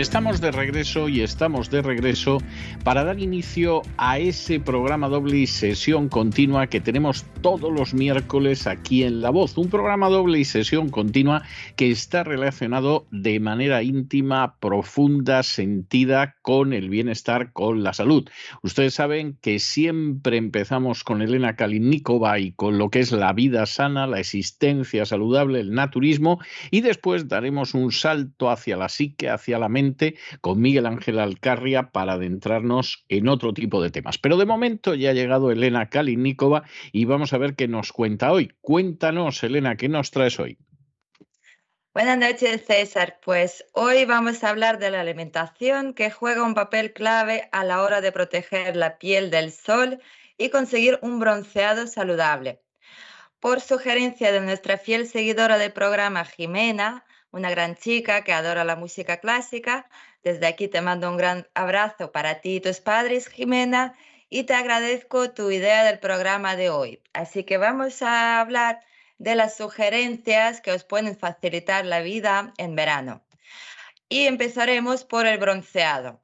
Estamos de regreso y estamos de regreso para dar inicio a ese programa doble y sesión continua que tenemos todos los miércoles aquí en La Voz. Un programa doble y sesión continua que está relacionado de manera íntima, profunda, sentida con el bienestar, con la salud. Ustedes saben que siempre empezamos con Elena Kalinikova y con lo que es la vida sana, la existencia saludable, el naturismo y después daremos un salto hacia la psique, hacia la mente con Miguel Ángel Alcarria para adentrarnos en otro tipo de temas. Pero de momento ya ha llegado Elena Kalinikova y vamos a ver qué nos cuenta hoy. Cuéntanos, Elena, ¿qué nos traes hoy? Buenas noches, César. Pues hoy vamos a hablar de la alimentación que juega un papel clave a la hora de proteger la piel del sol y conseguir un bronceado saludable. Por sugerencia de nuestra fiel seguidora del programa, Jimena, una gran chica que adora la música clásica. Desde aquí te mando un gran abrazo para ti y tus padres, Jimena, y te agradezco tu idea del programa de hoy. Así que vamos a hablar de las sugerencias que os pueden facilitar la vida en verano. Y empezaremos por el bronceado.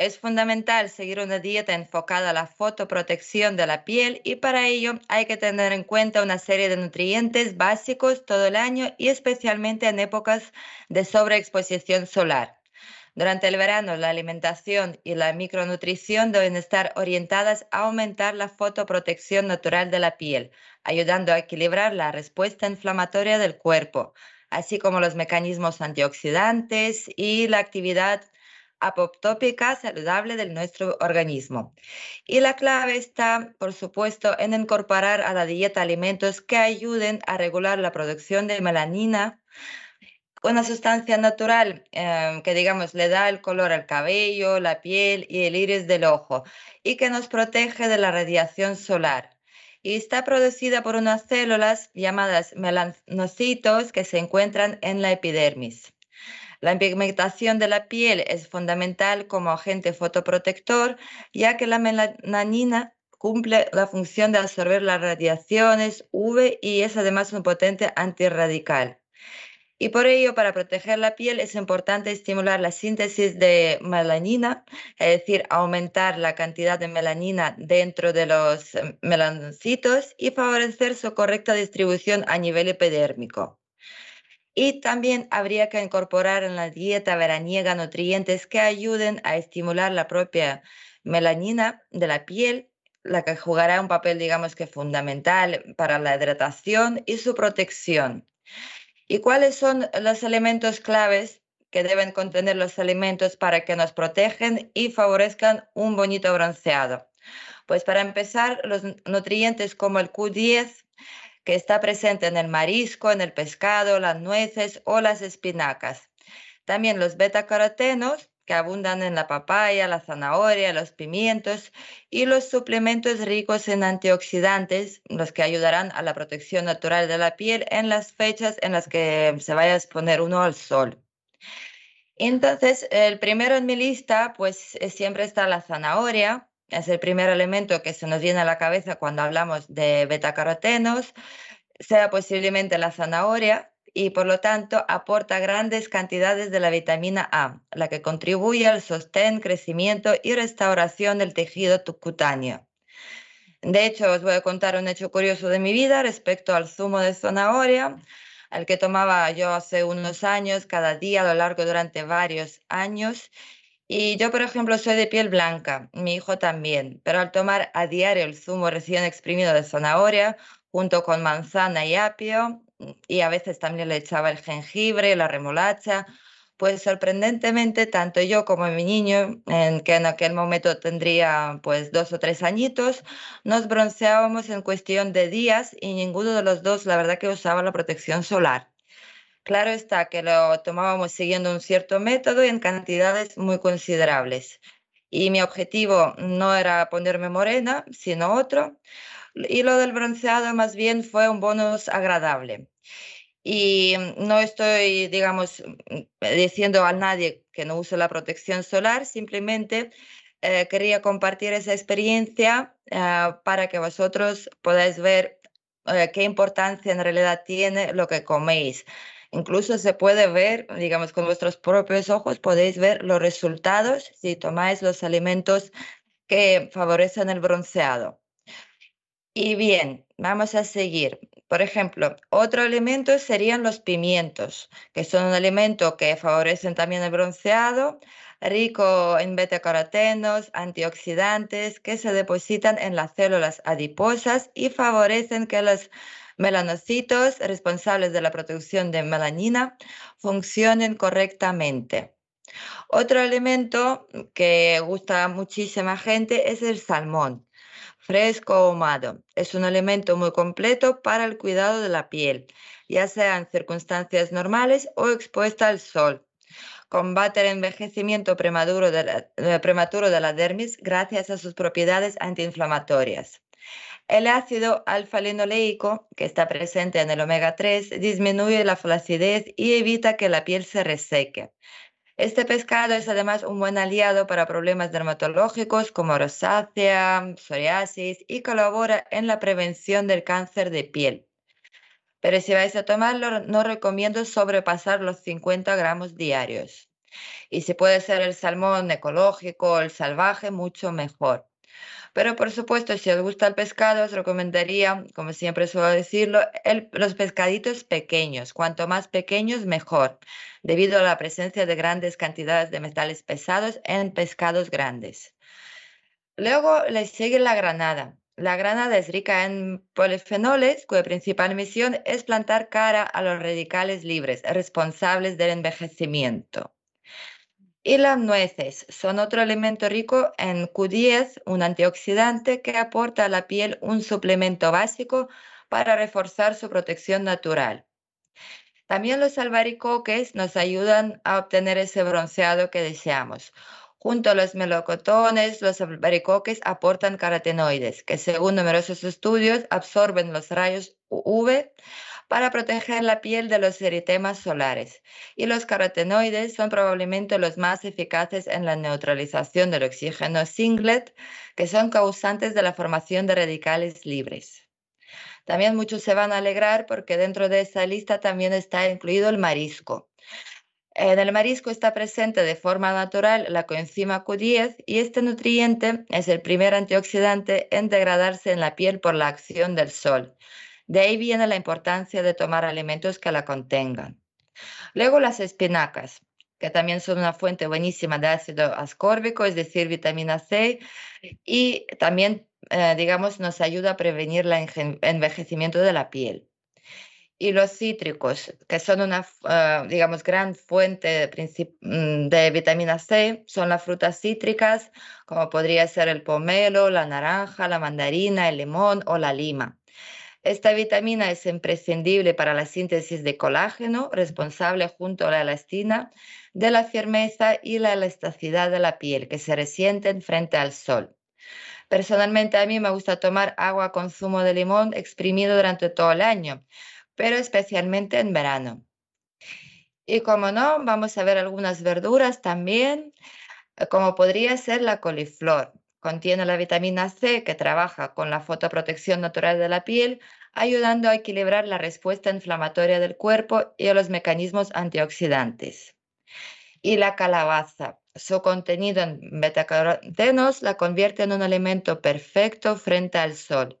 Es fundamental seguir una dieta enfocada a la fotoprotección de la piel y para ello hay que tener en cuenta una serie de nutrientes básicos todo el año y especialmente en épocas de sobreexposición solar. Durante el verano, la alimentación y la micronutrición deben estar orientadas a aumentar la fotoprotección natural de la piel, ayudando a equilibrar la respuesta inflamatoria del cuerpo, así como los mecanismos antioxidantes y la actividad apoptópica saludable de nuestro organismo. Y la clave está, por supuesto, en incorporar a la dieta alimentos que ayuden a regular la producción de melanina, una sustancia natural em, que, digamos, le da el color al cabello, la piel y el iris del ojo y que nos protege de la radiación solar. Y está producida por unas células llamadas melanocitos que se encuentran en la epidermis. La pigmentación de la piel es fundamental como agente fotoprotector, ya que la melanina cumple la función de absorber las radiaciones UV y es además un potente antirradical. Y por ello, para proteger la piel es importante estimular la síntesis de melanina, es decir, aumentar la cantidad de melanina dentro de los melanocitos y favorecer su correcta distribución a nivel epidérmico. Y también habría que incorporar en la dieta veraniega nutrientes que ayuden a estimular la propia melanina de la piel, la que jugará un papel, digamos que fundamental para la hidratación y su protección. ¿Y cuáles son los elementos claves que deben contener los alimentos para que nos protejan y favorezcan un bonito bronceado? Pues para empezar, los nutrientes como el Q10, que está presente en el marisco, en el pescado, las nueces o las espinacas. También los betacarotenos, que abundan en la papaya, la zanahoria, los pimientos y los suplementos ricos en antioxidantes, los que ayudarán a la protección natural de la piel en las fechas en las que se vaya a exponer uno al sol. Entonces, el primero en mi lista, pues siempre está la zanahoria, es el primer elemento que se nos viene a la cabeza cuando hablamos de betacarotenos, sea posiblemente la zanahoria y por lo tanto aporta grandes cantidades de la vitamina A, la que contribuye al sostén, crecimiento y restauración del tejido cutáneo. De hecho, os voy a contar un hecho curioso de mi vida respecto al zumo de zanahoria, al que tomaba yo hace unos años, cada día a lo largo durante varios años, y yo, por ejemplo, soy de piel blanca, mi hijo también, pero al tomar a diario el zumo recién exprimido de zanahoria, junto con manzana y apio, y a veces también le echaba el jengibre, la remolacha, pues sorprendentemente tanto yo como mi niño, en que en aquel momento tendría pues dos o tres añitos, nos bronceábamos en cuestión de días y ninguno de los dos la verdad que usaba la protección solar. Claro está que lo tomábamos siguiendo un cierto método y en cantidades muy considerables. Y mi objetivo no era ponerme morena, sino otro. Y lo del bronceado más bien fue un bonus agradable. Y no estoy, digamos, diciendo a nadie que no use la protección solar, simplemente eh, quería compartir esa experiencia eh, para que vosotros podáis ver eh, qué importancia en realidad tiene lo que coméis. Incluso se puede ver, digamos, con vuestros propios ojos, podéis ver los resultados si tomáis los alimentos que favorecen el bronceado. Y bien, vamos a seguir. Por ejemplo, otro alimento serían los pimientos, que son un alimento que favorecen también el bronceado, rico en betacarotenos, antioxidantes que se depositan en las células adiposas y favorecen que las melanocitos responsables de la producción de melanina funcionen correctamente. Otro elemento que gusta a muchísima gente es el salmón, fresco o ahumado. Es un alimento muy completo para el cuidado de la piel, ya sea circunstancias normales o expuesta al sol. Combate el envejecimiento prematuro de la, prematuro de la dermis gracias a sus propiedades antiinflamatorias. El ácido alfa-linoleico, que está presente en el omega 3, disminuye la flacidez y evita que la piel se reseque. Este pescado es además un buen aliado para problemas dermatológicos como rosácea, psoriasis y colabora en la prevención del cáncer de piel. Pero si vais a tomarlo, no recomiendo sobrepasar los 50 gramos diarios. Y si puede ser el salmón ecológico o el salvaje, mucho mejor. Pero por supuesto, si os gusta el pescado, os recomendaría, como siempre suelo decirlo, los pescaditos pequeños. Cuanto más pequeños, mejor, debido a la presencia de grandes cantidades de metales pesados en pescados grandes. Luego le sigue la granada. La granada es rica en polifenoles, cuya principal misión es plantar cara a los radicales libres responsables del envejecimiento. Y las nueces son otro elemento rico en Q10, un antioxidante que aporta a la piel un suplemento básico para reforzar su protección natural. También los albaricoques nos ayudan a obtener ese bronceado que deseamos. Junto a los melocotones, los albaricoques aportan carotenoides, que según numerosos estudios absorben los rayos UV para proteger la piel de los eritemas solares. Y los carotenoides son probablemente los más eficaces en la neutralización del oxígeno singlet, que son causantes de la formación de radicales libres. También muchos se van a alegrar porque dentro de esa lista también está incluido el marisco. En el marisco está presente de forma natural la coenzima Q10 y este nutriente es el primer antioxidante en degradarse en la piel por la acción del sol. De ahí viene la importancia de tomar alimentos que la contengan. Luego las espinacas, que también son una fuente buenísima de ácido ascórbico, es decir, vitamina C, y también, eh, digamos, nos ayuda a prevenir el envejecimiento de la piel. Y los cítricos, que son una, eh, digamos, gran fuente mm, de vitamina C, son las frutas cítricas, como podría ser el pomelo, la naranja, la mandarina, el limón o la lima. Esta vitamina es imprescindible para la síntesis de colágeno, responsable junto a la elastina de la firmeza y la elasticidad de la piel que se resienten frente al sol. Personalmente a mí me gusta tomar agua con zumo de limón exprimido durante todo el año, pero especialmente en verano. Y como no, vamos a ver algunas verduras también, como podría ser la coliflor. Contiene la vitamina C que trabaja con la fotoprotección natural de la piel, ayudando a equilibrar la respuesta inflamatoria del cuerpo y a los mecanismos antioxidantes. Y la calabaza, su contenido en betacarotenos la convierte en un alimento perfecto frente al sol.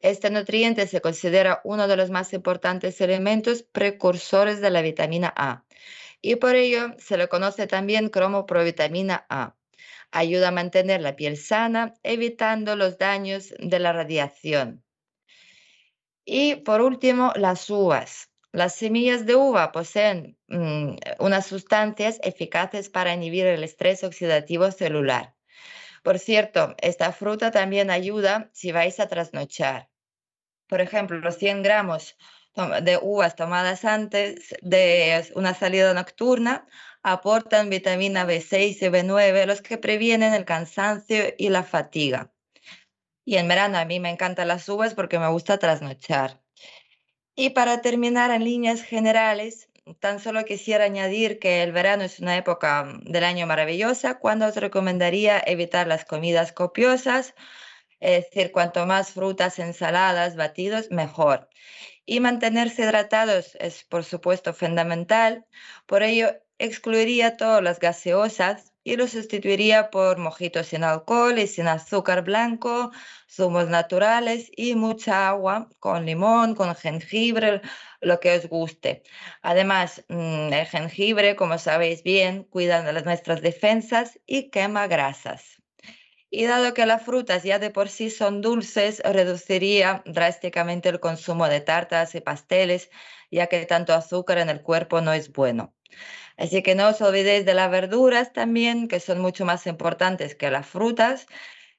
Este nutriente se considera uno de los más importantes elementos precursores de la vitamina A y por ello se le conoce también como provitamina A. Ayuda a mantener la piel sana, evitando los daños de la radiación. Y por último, las uvas. Las semillas de uva poseen mm, unas sustancias eficaces para inhibir el estrés oxidativo celular. Por cierto, esta fruta también ayuda si vais a trasnochar. Por ejemplo, los 100 gramos de uvas tomadas antes de una salida nocturna aportan vitamina B6 y B9, los que previenen el cansancio y la fatiga. Y en verano a mí me encantan las uvas porque me gusta trasnochar. Y para terminar en líneas generales, tan solo quisiera añadir que el verano es una época del año maravillosa cuando os recomendaría evitar las comidas copiosas, es decir, cuanto más frutas, ensaladas, batidos, mejor. Y mantenerse hidratados es, por supuesto, fundamental. Por ello, excluiría todas las gaseosas y lo sustituiría por mojitos sin alcohol y sin azúcar blanco, zumos naturales y mucha agua con limón, con jengibre, lo que os guste. Además, mm, el jengibre, como sabéis bien, cuida de nuestras defensas y quema grasas. Y dado que las frutas ya de por sí son dulces, reduciría drásticamente el consumo de tartas y pasteles, ya que tanto azúcar en el cuerpo no es bueno. Así que no os olvidéis de las verduras también, que son mucho más importantes que las frutas.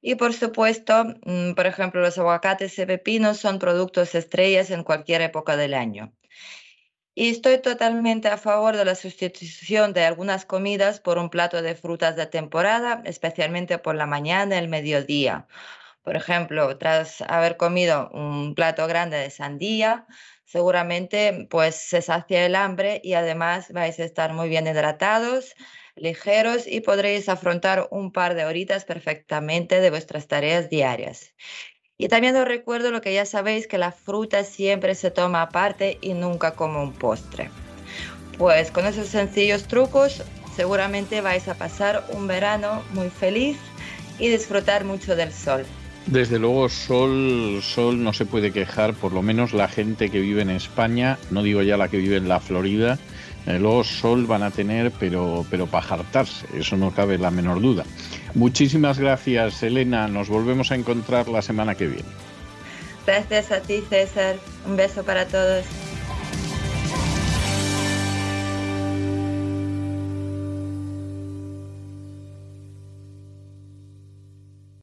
Y por supuesto, mm, por ejemplo, los aguacates y pepinos son productos estrellas en cualquier época del año. Y estoy totalmente a favor de la sustitución de algunas comidas por un plato de frutas de temporada, especialmente por la mañana y el mediodía. Por ejemplo, tras haber comido un plato grande de sandía, seguramente pues se sacia el hambre y además vais a estar muy bien hidratados, ligeros y podréis afrontar un par de horitas perfectamente de vuestras tareas diarias. Y también os recuerdo lo que ya sabéis, que la fruta siempre se toma aparte y nunca como un postre. Pues con esos sencillos trucos seguramente vais a pasar un verano muy feliz y disfrutar mucho del sol. Desde luego, sol, sol no se puede quejar, por lo menos la gente que vive en España, no digo ya la que vive en la Florida, luego sol van a tener, pero, pero para jartarse, eso no cabe la menor duda. Muchísimas gracias, Elena. Nos volvemos a encontrar la semana que viene. Gracias a ti, César. Un beso para todos.